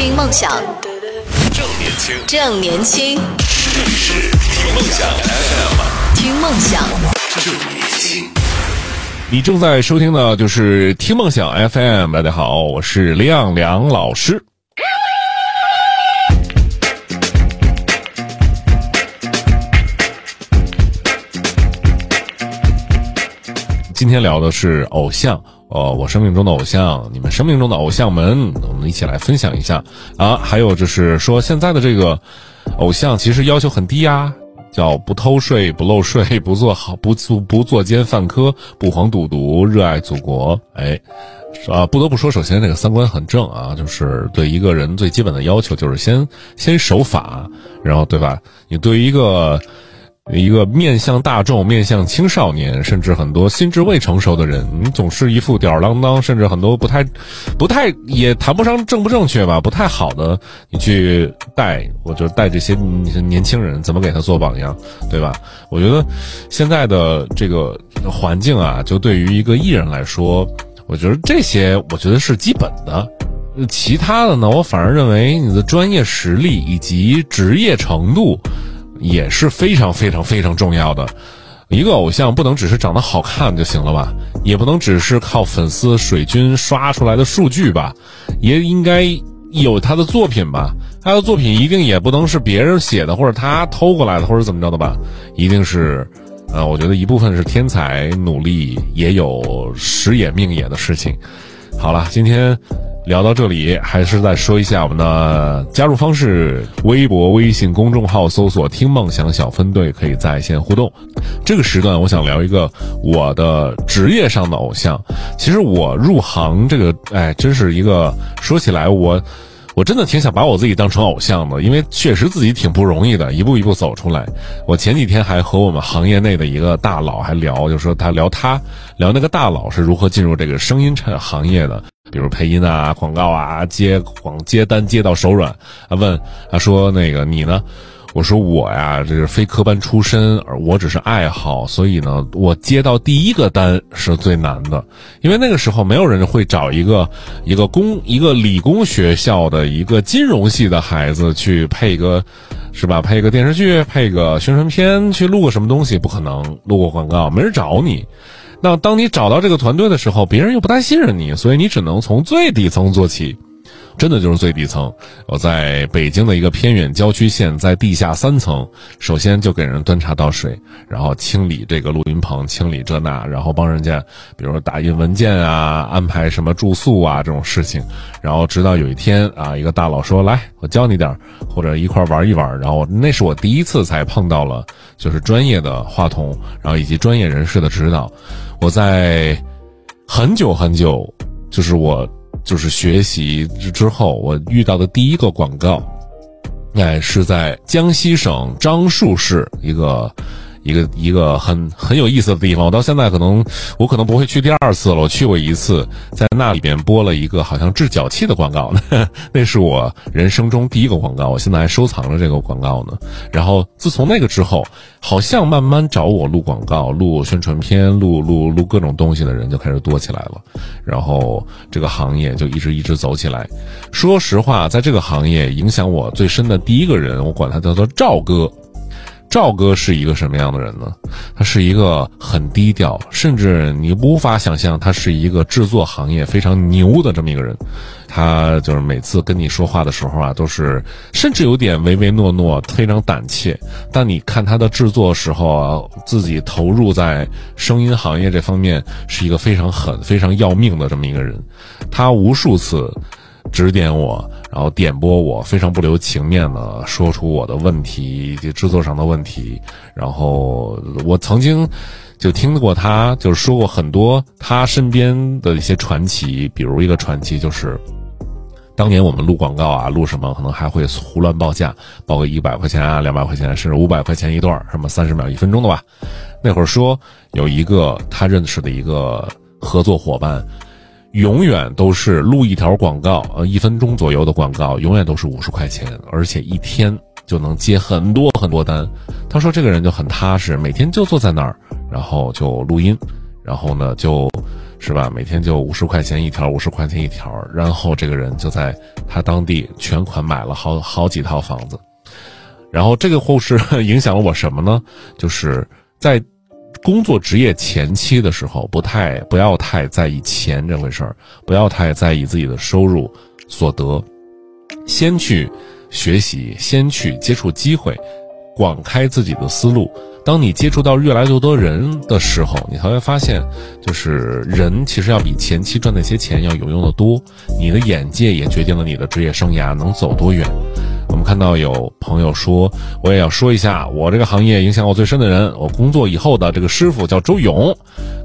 听梦想，正年轻，正年轻，这里是听梦想 FM，听梦想。正年轻。你正在收听的就是听梦想 FM。大家好，我是亮亮老师。今天聊的是偶像，呃，我生命中的偶像，你们生命中的偶像们，我们一起来分享一下啊。还有就是说，现在的这个偶像其实要求很低呀、叫不偷税、不漏税、不做好、不做不作奸犯科、不黄赌毒、热爱祖国。哎，啊，不得不说，首先这个三观很正啊，就是对一个人最基本的要求就是先先守法，然后对吧？你对于一个一个面向大众、面向青少年，甚至很多心智未成熟的人，你总是一副吊儿郎当，甚至很多不太、不太也谈不上正不正确吧，不太好的，你去带，我就带这些年轻人，怎么给他做榜样，对吧？我觉得现在的这个环境啊，就对于一个艺人来说，我觉得这些，我觉得是基本的。其他的呢，我反而认为你的专业实力以及职业程度也是非常非常非常重要的。一个偶像不能只是长得好看就行了吧，也不能只是靠粉丝水军刷出来的数据吧，也应该有他的作品吧。他的作品一定也不能是别人写的，或者他偷过来的，或者怎么着的吧，一定是。呃，我觉得一部分是天才努力，也有时也命也的事情。好了，今天聊到这里，还是再说一下我们的加入方式：微博、微信公众号搜索“听梦想小分队”，可以在线互动。这个时段，我想聊一个我的职业上的偶像。其实我入行这个，哎，真是一个说起来我。我真的挺想把我自己当成偶像的，因为确实自己挺不容易的，一步一步走出来。我前几天还和我们行业内的一个大佬还聊，就说他聊他聊那个大佬是如何进入这个声音产行业的，比如配音啊、广告啊、接广接单接到手软。啊，问他说那个你呢？我说我呀，这是非科班出身，而我只是爱好，所以呢，我接到第一个单是最难的，因为那个时候没有人会找一个一个工一个理工学校的一个金融系的孩子去配一个，是吧？配一个电视剧，配个宣传片，去录个什么东西，不可能录个广告，没人找你。那当你找到这个团队的时候，别人又不太信任你，所以你只能从最底层做起。真的就是最底层。我在北京的一个偏远郊区县，在地下三层，首先就给人端茶倒水，然后清理这个录音棚，清理这那，然后帮人家，比如说打印文件啊，安排什么住宿啊这种事情，然后直到有一天啊，一个大佬说来，我教你点儿，或者一块玩一玩，然后那是我第一次才碰到了就是专业的话筒，然后以及专业人士的指导。我在很久很久，就是我。就是学习之后，我遇到的第一个广告，哎，是在江西省樟树市一个一个一个很很有意思的地方。我到现在可能我可能不会去第二次了。我去过一次，在那里边播了一个好像治脚气的广告，那是我人生中第一个广告。我现在还收藏着这个广告呢。然后自从那个之后，好像慢慢找我录广告、录宣传片、录录录各种东西的人就开始多起来了。然后这个行业就一直一直走起来。说实话，在这个行业影响我最深的第一个人，我管他叫做赵哥。赵哥是一个什么样的人呢？他是一个很低调，甚至你无法想象他是一个制作行业非常牛的这么一个人。他就是每次跟你说话的时候啊，都是甚至有点唯唯诺诺，非常胆怯。但你看他的制作时候啊，自己投入在声音行业这方面是一个非常狠、非常要命的这么一个人。他无数次。指点我，然后点拨我，非常不留情面的说出我的问题，就制作上的问题。然后我曾经就听过他，就是说过很多他身边的一些传奇，比如一个传奇就是，当年我们录广告啊，录什么可能还会胡乱报价，报个一百块钱啊、两百块钱，甚至五百块钱一段，什么三十秒、一分钟的吧。那会儿说有一个他认识的一个合作伙伴。永远都是录一条广告，呃，一分钟左右的广告，永远都是五十块钱，而且一天就能接很多很多单。他说这个人就很踏实，每天就坐在那儿，然后就录音，然后呢就是吧？每天就五十块钱一条，五十块钱一条，然后这个人就在他当地全款买了好好几套房子，然后这个故事 影响了我什么呢？就是在工作职业前期的时候，不太不要太在意钱这回事儿，不要太在意自己的收入所得，先去学习，先去接触机会。广开自己的思路。当你接触到越来越多人的时候，你才会发现，就是人其实要比前期赚那些钱要有用的多。你的眼界也决定了你的职业生涯能走多远。我们看到有朋友说，我也要说一下，我这个行业影响我最深的人，我工作以后的这个师傅叫周勇，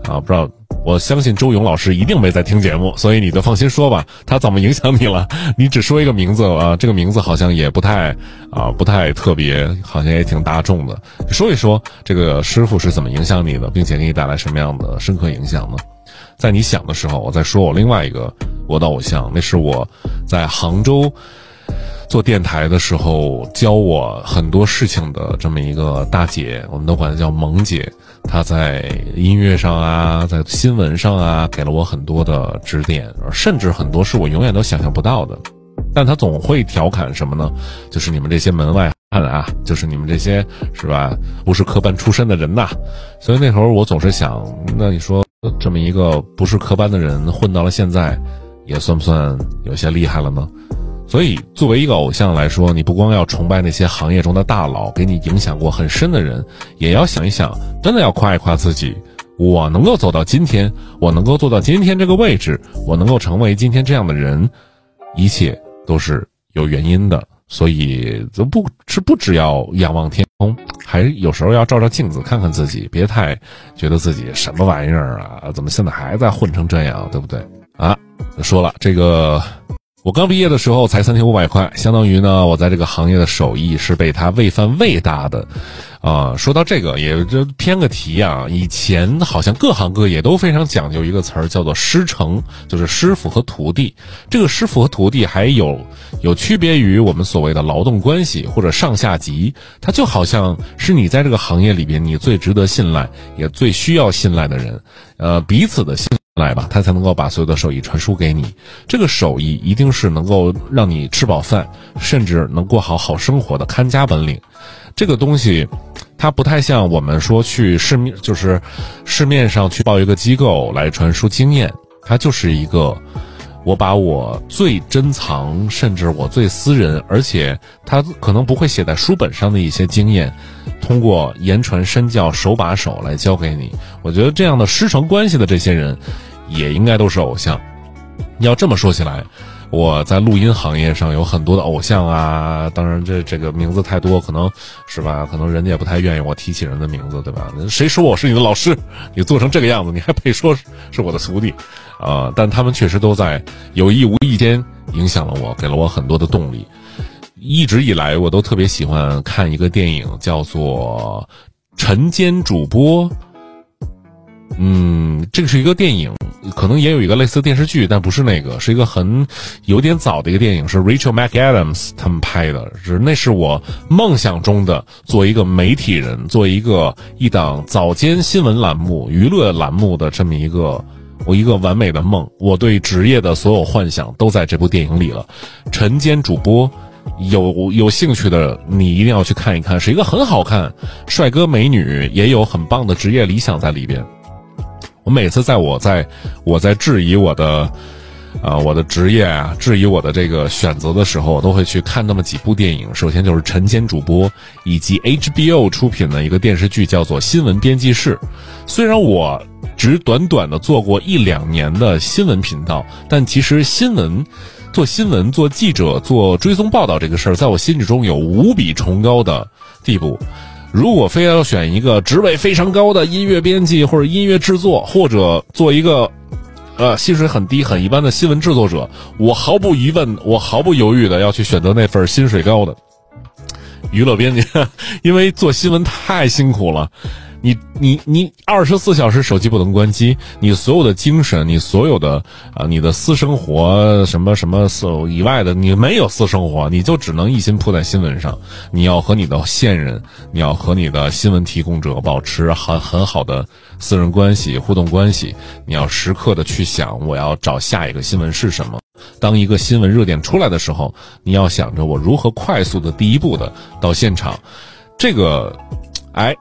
啊，不知道。我相信周勇老师一定没在听节目，所以你就放心说吧。他怎么影响你了？你只说一个名字啊，这个名字好像也不太啊，不太特别，好像也挺大众的。说一说这个师傅是怎么影响你的，并且给你带来什么样的深刻影响呢？在你想的时候，我在说我另外一个我的偶像，那是我在杭州。做电台的时候，教我很多事情的这么一个大姐，我们都管她叫萌姐。她在音乐上啊，在新闻上啊，给了我很多的指点，甚至很多是我永远都想象不到的。但她总会调侃什么呢？就是你们这些门外汉啊，就是你们这些是吧，不是科班出身的人呐。所以那时候我总是想，那你说这么一个不是科班的人混到了现在，也算不算有些厉害了呢？所以，作为一个偶像来说，你不光要崇拜那些行业中的大佬，给你影响过很深的人，也要想一想，真的要夸一夸自己。我能够走到今天，我能够做到今天这个位置，我能够成为今天这样的人，一切都是有原因的。所以，就不是不只要仰望天空，还有时候要照照镜子，看看自己，别太觉得自己什么玩意儿啊？怎么现在还在混成这样，对不对？啊，说了这个。我刚毕业的时候才三千五百块，相当于呢，我在这个行业的手艺是被他喂饭喂大的，啊，说到这个也就偏个题啊。以前好像各行各业都非常讲究一个词儿，叫做师承，就是师傅和徒弟。这个师傅和徒弟还有有区别于我们所谓的劳动关系或者上下级，他就好像是你在这个行业里边你最值得信赖也最需要信赖的人，呃，彼此的信。来吧，他才能够把所有的手艺传输给你。这个手艺一定是能够让你吃饱饭，甚至能过好好生活的看家本领。这个东西，它不太像我们说去市面，就是市面上去报一个机构来传输经验，它就是一个。我把我最珍藏，甚至我最私人，而且他可能不会写在书本上的一些经验，通过言传身教、手把手来教给你。我觉得这样的师承关系的这些人，也应该都是偶像。要这么说起来，我在录音行业上有很多的偶像啊。当然，这这个名字太多，可能是吧？可能人家也不太愿意我提起人的名字，对吧？谁说我是你的老师？你做成这个样子，你还配说是我的徒弟？啊！但他们确实都在有意无意间影响了我，给了我很多的动力。一直以来，我都特别喜欢看一个电影，叫做《晨间主播》。嗯，这个是一个电影，可能也有一个类似电视剧，但不是那个，是一个很有点早的一个电影，是 Rachel McAdams 他们拍的。是那是我梦想中的做一个媒体人，做一个一档早间新闻栏目、娱乐栏目的这么一个。我一个完美的梦，我对职业的所有幻想都在这部电影里了。晨间主播，有有兴趣的你一定要去看一看，是一个很好看，帅哥美女也有很棒的职业理想在里边。我每次在我在我在质疑我的，啊我的职业啊，质疑我的这个选择的时候，我都会去看那么几部电影。首先就是晨间主播，以及 HBO 出品的一个电视剧叫做《新闻编辑室》。虽然我。只短短的做过一两年的新闻频道，但其实新闻，做新闻、做记者、做追踪报道这个事儿，在我心目中有无比崇高的地步。如果非要选一个职位非常高的音乐编辑或者音乐制作，或者做一个，呃，薪水很低、很一般的新闻制作者，我毫不疑问，我毫不犹豫的要去选择那份薪水高的娱乐编辑，因为做新闻太辛苦了。你你你二十四小时手机不能关机，你所有的精神，你所有的啊，你的私生活什么什么所以外的，你没有私生活，你就只能一心扑在新闻上。你要和你的线人，你要和你的新闻提供者保持很很好的私人关系、互动关系。你要时刻的去想，我要找下一个新闻是什么。当一个新闻热点出来的时候，你要想着我如何快速的第一步的到现场。这个，哎，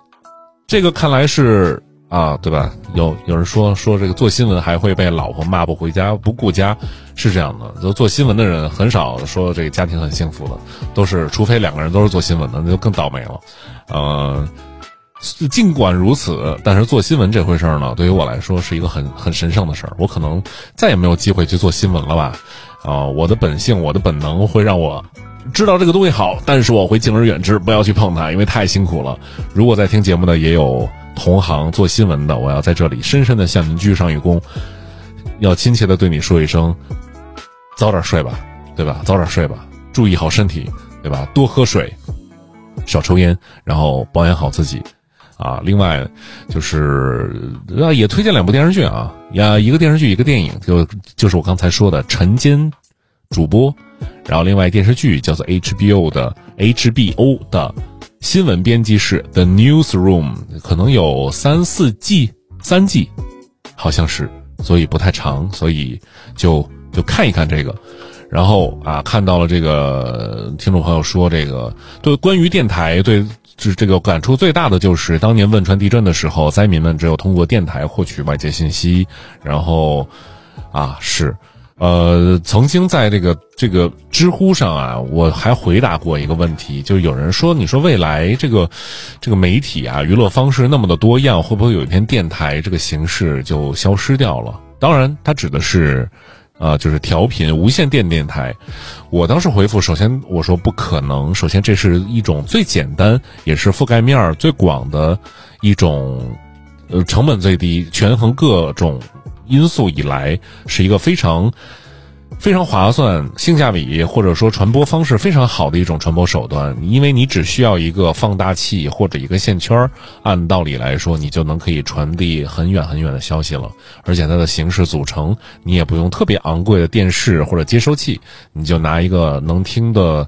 这个看来是啊，对吧？有有人说说这个做新闻还会被老婆骂不回家不顾家，是这样的。就做新闻的人很少说这个家庭很幸福的，都是除非两个人都是做新闻的，那就更倒霉了。呃，尽管如此，但是做新闻这回事儿呢，对于我来说是一个很很神圣的事儿。我可能再也没有机会去做新闻了吧？啊，我的本性，我的本能会让我。知道这个东西好，但是我会敬而远之，不要去碰它，因为太辛苦了。如果在听节目的也有同行做新闻的，我要在这里深深的向您鞠上一躬，要亲切的对你说一声，早点睡吧，对吧？早点睡吧，注意好身体，对吧？多喝水，少抽烟，然后保养好自己，啊。另外就是啊，也推荐两部电视剧啊，呀，一个电视剧，一个电影，就就是我刚才说的晨间主播。然后，另外电视剧叫做 HBO 的 HBO 的新闻编辑室 The Newsroom，可能有三四季，三季，好像是，所以不太长，所以就就看一看这个。然后啊，看到了这个听众朋友说，这个对关于电台对这这个感触最大的就是当年汶川地震的时候，灾民们只有通过电台获取外界信息。然后啊，是。呃，曾经在这个这个知乎上啊，我还回答过一个问题，就是有人说，你说未来这个这个媒体啊，娱乐方式那么的多样，会不会有一天电台这个形式就消失掉了？当然，它指的是，呃，就是调频无线电电台。我当时回复，首先我说不可能，首先这是一种最简单，也是覆盖面最广的一种，呃，成本最低，权衡各种。因素以来是一个非常非常划算、性价比或者说传播方式非常好的一种传播手段，因为你只需要一个放大器或者一个线圈，按道理来说，你就能可以传递很远很远的消息了。而且它的形式组成，你也不用特别昂贵的电视或者接收器，你就拿一个能听的。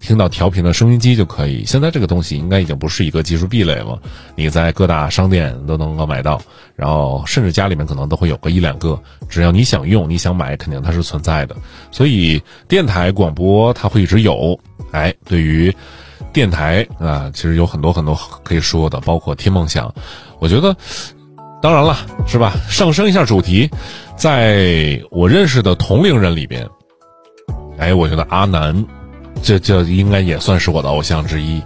听到调频的收音机就可以。现在这个东西应该已经不是一个技术壁垒了，你在各大商店都能够买到，然后甚至家里面可能都会有个一两个。只要你想用，你想买，肯定它是存在的。所以电台广播它会一直有。哎，对于电台啊，其实有很多很多可以说的，包括听梦想。我觉得，当然了，是吧？上升一下主题，在我认识的同龄人里边，哎，我觉得阿南。这这应该也算是我的偶像之一，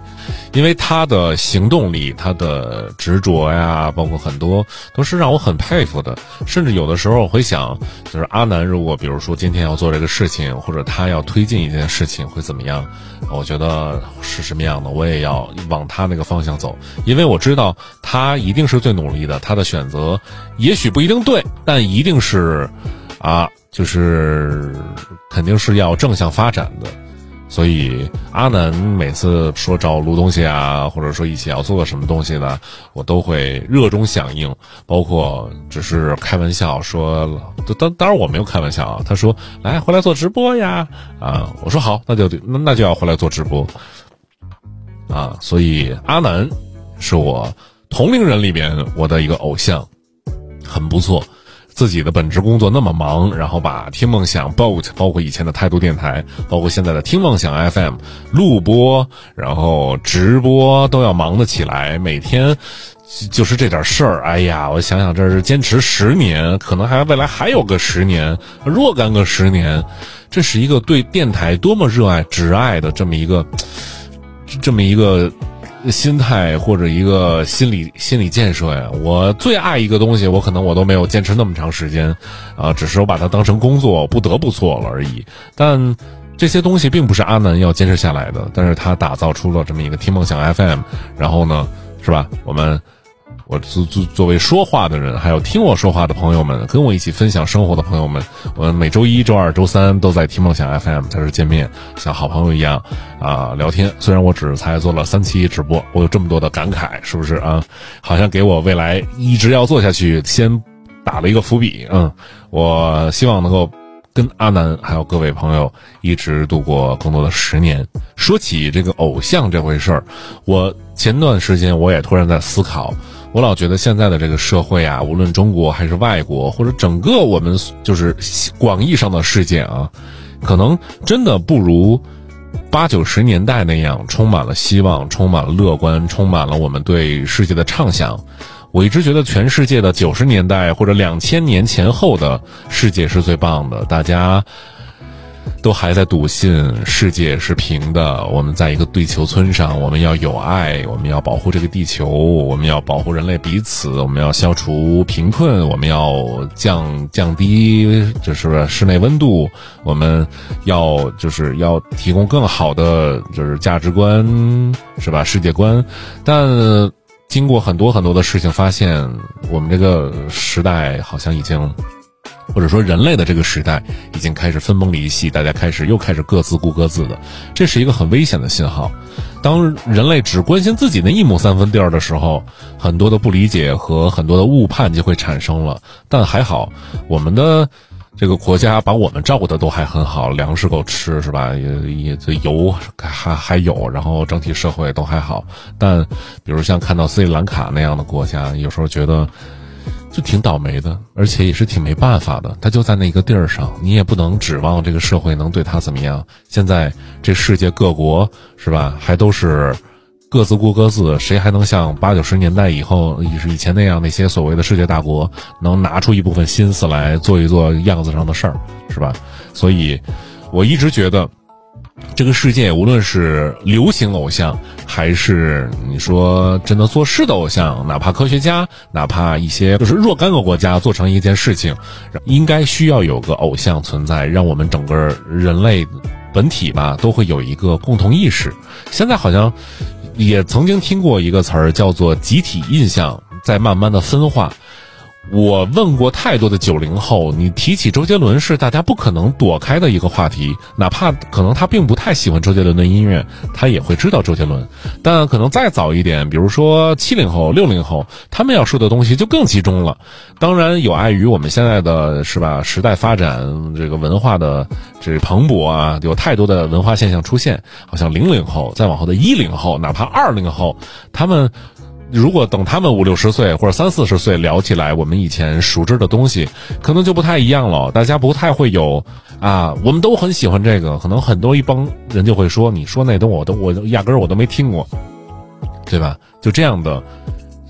因为他的行动力、他的执着呀，包括很多都是让我很佩服的。甚至有的时候我会想，就是阿南如果比如说今天要做这个事情，或者他要推进一件事情会怎么样？我觉得是什么样的，我也要往他那个方向走，因为我知道他一定是最努力的。他的选择也许不一定对，但一定是啊，就是肯定是要正向发展的。所以阿南每次说找我录东西啊，或者说一起要做个什么东西呢，我都会热衷响应，包括只是开玩笑说，当当然我没有开玩笑啊。他说来回来做直播呀，啊，我说好，那就那那就要回来做直播，啊，所以阿南是我同龄人里边我的一个偶像，很不错。自己的本职工作那么忙，然后把听梦想 boat，包括以前的态度电台，包括现在的听梦想 FM，录播，然后直播都要忙得起来，每天就是这点事儿。哎呀，我想想，这是坚持十年，可能还未来还有个十年，若干个十年，这是一个对电台多么热爱、挚爱的这么一个，这么一个。心态或者一个心理心理建设呀，我最爱一个东西，我可能我都没有坚持那么长时间，啊，只是我把它当成工作，不得不做了而已。但这些东西并不是阿南要坚持下来的，但是他打造出了这么一个听梦想 FM，然后呢，是吧？我们我作作作为说话的人，还有听我说话的朋友们，跟我一起分享生活的朋友们，我们每周一、周二、周三都在听梦想 FM 在这见面，像好朋友一样啊聊天。虽然我只才做了三期直播，我有这么多的感慨，是不是啊？好像给我未来一直要做下去先打了一个伏笔。嗯，我希望能够。跟阿南还有各位朋友一直度过更多的十年。说起这个偶像这回事儿，我前段时间我也突然在思考，我老觉得现在的这个社会啊，无论中国还是外国，或者整个我们就是广义上的世界啊，可能真的不如八九十年代那样充满了希望，充满了乐观，充满了我们对世界的畅想。我一直觉得全世界的九十年代或者两千年前后的世界是最棒的，大家都还在笃信世界是平的，我们在一个地球村上，我们要有爱，我们要保护这个地球，我们要保护人类彼此，我们要消除贫困，我们要降降低就是室内温度，我们要就是要提供更好的就是价值观是吧世界观，但。经过很多很多的事情，发现我们这个时代好像已经，或者说人类的这个时代已经开始分崩离析，大家开始又开始各自顾各自的，这是一个很危险的信号。当人类只关心自己那一亩三分地儿的时候，很多的不理解和很多的误判就会产生了。但还好，我们的。这个国家把我们照顾的都还很好，粮食够吃是吧？也也这油还还有，然后整体社会都还好。但比如像看到斯里兰卡那样的国家，有时候觉得就挺倒霉的，而且也是挺没办法的。他就在那个地儿上，你也不能指望这个社会能对他怎么样。现在这世界各国是吧，还都是。各自顾各自，谁还能像八九十年代以后，以以前那样那些所谓的世界大国，能拿出一部分心思来做一做样子上的事儿，是吧？所以，我一直觉得，这个世界无论是流行偶像，还是你说真的做事的偶像，哪怕科学家，哪怕一些就是若干个国家做成一件事情，应该需要有个偶像存在，让我们整个人类本体吧都会有一个共同意识。现在好像。也曾经听过一个词儿，叫做集体印象在慢慢的分化。我问过太多的九零后，你提起周杰伦是大家不可能躲开的一个话题，哪怕可能他并不太喜欢周杰伦的音乐，他也会知道周杰伦。但可能再早一点，比如说七零后、六零后，他们要说的东西就更集中了。当然有碍于我们现在的是吧时代发展，这个文化的这蓬勃啊，有太多的文化现象出现。好像零零后再往后的一零后，哪怕二零后，他们。如果等他们五六十岁或者三四十岁聊起来，我们以前熟知的东西，可能就不太一样了。大家不太会有啊，我们都很喜欢这个，可能很多一帮人就会说，你说那东我都我压根儿我都没听过，对吧？就这样的，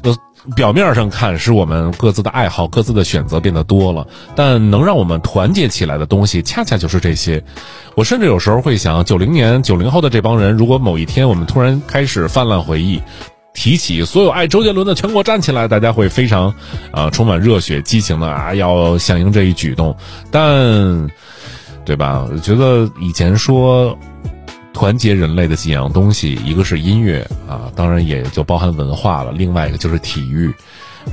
呃，表面上看是我们各自的爱好、各自的选择变得多了，但能让我们团结起来的东西，恰恰就是这些。我甚至有时候会想，九零年、九零后的这帮人，如果某一天我们突然开始泛滥回忆。提起所有爱周杰伦的全国站起来，大家会非常，啊，充满热血激情的啊，要响应这一举动。但，对吧？我觉得以前说团结人类的几样东西，一个是音乐啊，当然也就包含文化了。另外一个就是体育。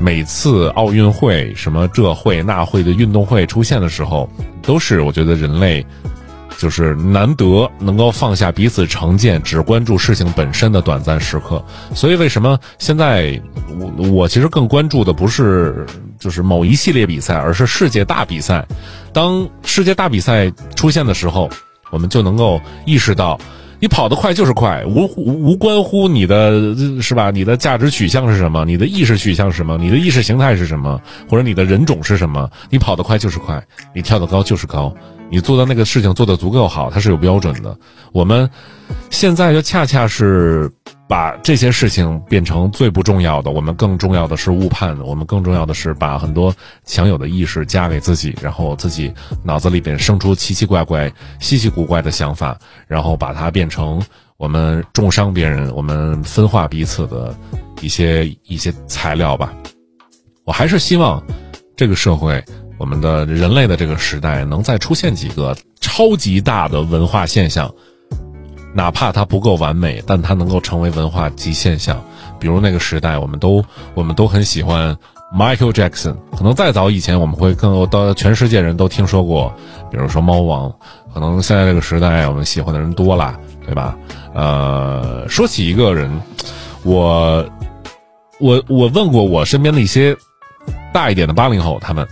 每次奥运会什么这会那会的运动会出现的时候，都是我觉得人类。就是难得能够放下彼此成见，只关注事情本身的短暂时刻。所以，为什么现在我我其实更关注的不是就是某一系列比赛，而是世界大比赛。当世界大比赛出现的时候，我们就能够意识到，你跑得快就是快，无无关乎你的是吧？你的价值取向是什么？你的意识取向是什么？你的意识形态是什么？或者你的人种是什么？你跑得快就是快，你跳得高就是高。你做的那个事情做得足够好，它是有标准的。我们现在就恰恰是把这些事情变成最不重要的，我们更重要的是误判，我们更重要的是把很多强有的意识加给自己，然后自己脑子里边生出奇奇怪怪、稀奇古怪的想法，然后把它变成我们重伤别人、我们分化彼此的一些一些材料吧。我还是希望这个社会。我们的人类的这个时代，能再出现几个超级大的文化现象，哪怕它不够完美，但它能够成为文化级现象，比如那个时代，我们都我们都很喜欢 Michael Jackson。可能再早以前，我们会更到全世界人都听说过，比如说猫王。可能现在这个时代，我们喜欢的人多了，对吧？呃，说起一个人，我我我问过我身边的一些大一点的八零后，他们。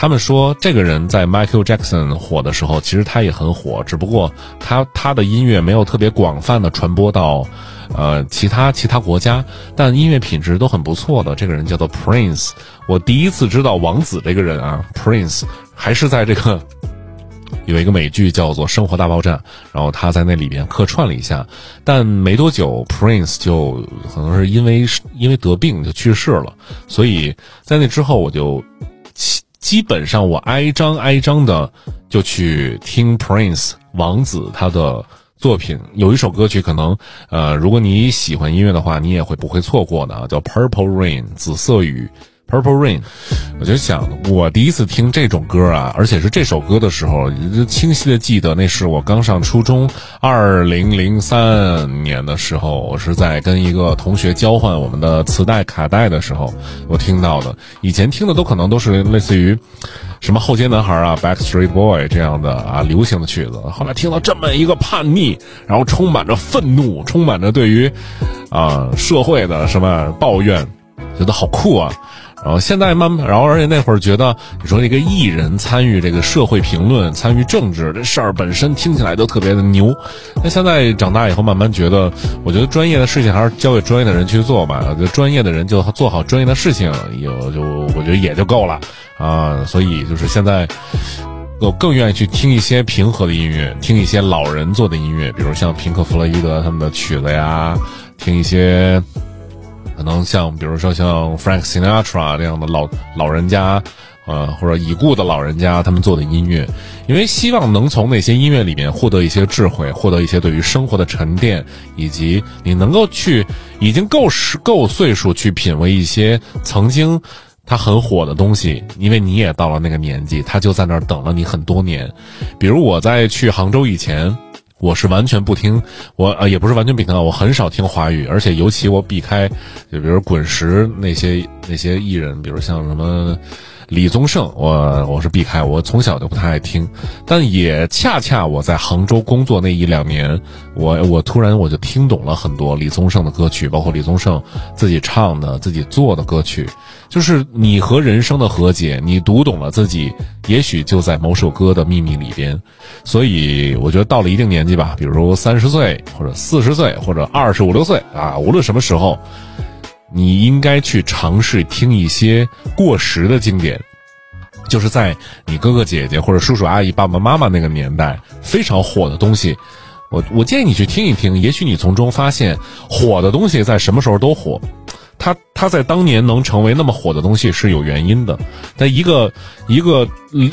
他们说，这个人在 Michael Jackson 火的时候，其实他也很火，只不过他他的音乐没有特别广泛的传播到，呃，其他其他国家，但音乐品质都很不错的。这个人叫做 Prince，我第一次知道王子这个人啊，Prince 还是在这个 有一个美剧叫做《生活大爆炸》，然后他在那里边客串了一下，但没多久，Prince 就可能是因为因为得病就去世了，所以在那之后我就。基本上我挨张挨张的就去听 Prince 王子他的作品，有一首歌曲可能，呃，如果你喜欢音乐的话，你也会不会错过的，叫 Purple Rain 紫色雨。Purple Rain，我就想，我第一次听这种歌啊，而且是这首歌的时候，清晰的记得那是我刚上初中，二零零三年的时候，我是在跟一个同学交换我们的磁带卡带的时候，我听到的。以前听的都可能都是类似于什么后街男孩啊、Backstreet Boy 这样的啊流行的曲子，后来听到这么一个叛逆，然后充满着愤怒，充满着对于啊社会的什么抱怨，觉得好酷啊。然后现在慢慢，然后而且那会儿觉得，你说这个艺人参与这个社会评论、参与政治这事儿本身听起来都特别的牛。那现在长大以后，慢慢觉得，我觉得专业的事情还是交给专业的人去做吧。就专业的人就做好专业的事情，有就我觉得也就够了啊。所以就是现在，我更愿意去听一些平和的音乐，听一些老人做的音乐，比如像平克·弗洛伊德他们的曲子呀，听一些。可能像，比如说像 Frank Sinatra 这样的老老人家，呃，或者已故的老人家，他们做的音乐，因为希望能从那些音乐里面获得一些智慧，获得一些对于生活的沉淀，以及你能够去已经够时够岁数去品味一些曾经他很火的东西，因为你也到了那个年纪，他就在那儿等了你很多年。比如我在去杭州以前。我是完全不听，我啊也不是完全不听啊，我很少听华语，而且尤其我避开，就比如滚石那些那些艺人，比如像什么李宗盛，我我是避开，我从小就不太爱听。但也恰恰我在杭州工作那一两年，我我突然我就听懂了很多李宗盛的歌曲，包括李宗盛自己唱的、自己做的歌曲。就是你和人生的和解，你读懂了自己，也许就在某首歌的秘密里边。所以我觉得到了一定年纪吧，比如三十岁或者四十岁或者二十五六岁啊，无论什么时候，你应该去尝试听一些过时的经典，就是在你哥哥姐姐或者叔叔阿姨爸爸妈妈那个年代非常火的东西。我我建议你去听一听，也许你从中发现火的东西在什么时候都火。它它在当年能成为那么火的东西是有原因的，但一个一个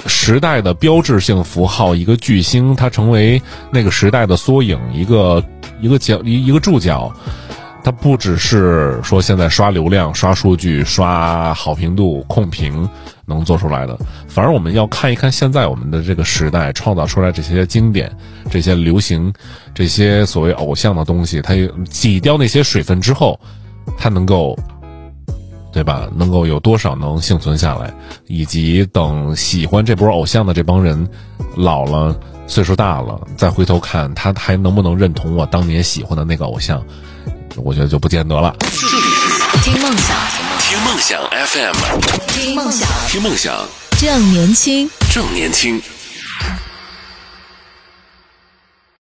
时代的标志性符号，一个巨星，他成为那个时代的缩影，一个一个角一一个注脚，它不只是说现在刷流量、刷数据、刷好评度、控评能做出来的，反而我们要看一看现在我们的这个时代创造出来这些经典、这些流行、这些所谓偶像的东西，它挤掉那些水分之后。他能够，对吧？能够有多少能幸存下来？以及等喜欢这波偶像的这帮人老了、岁数大了，再回头看他还能不能认同我当年喜欢的那个偶像？我觉得就不见得了。听梦想，听梦想 FM，听梦想，听梦想，正年轻，正年轻。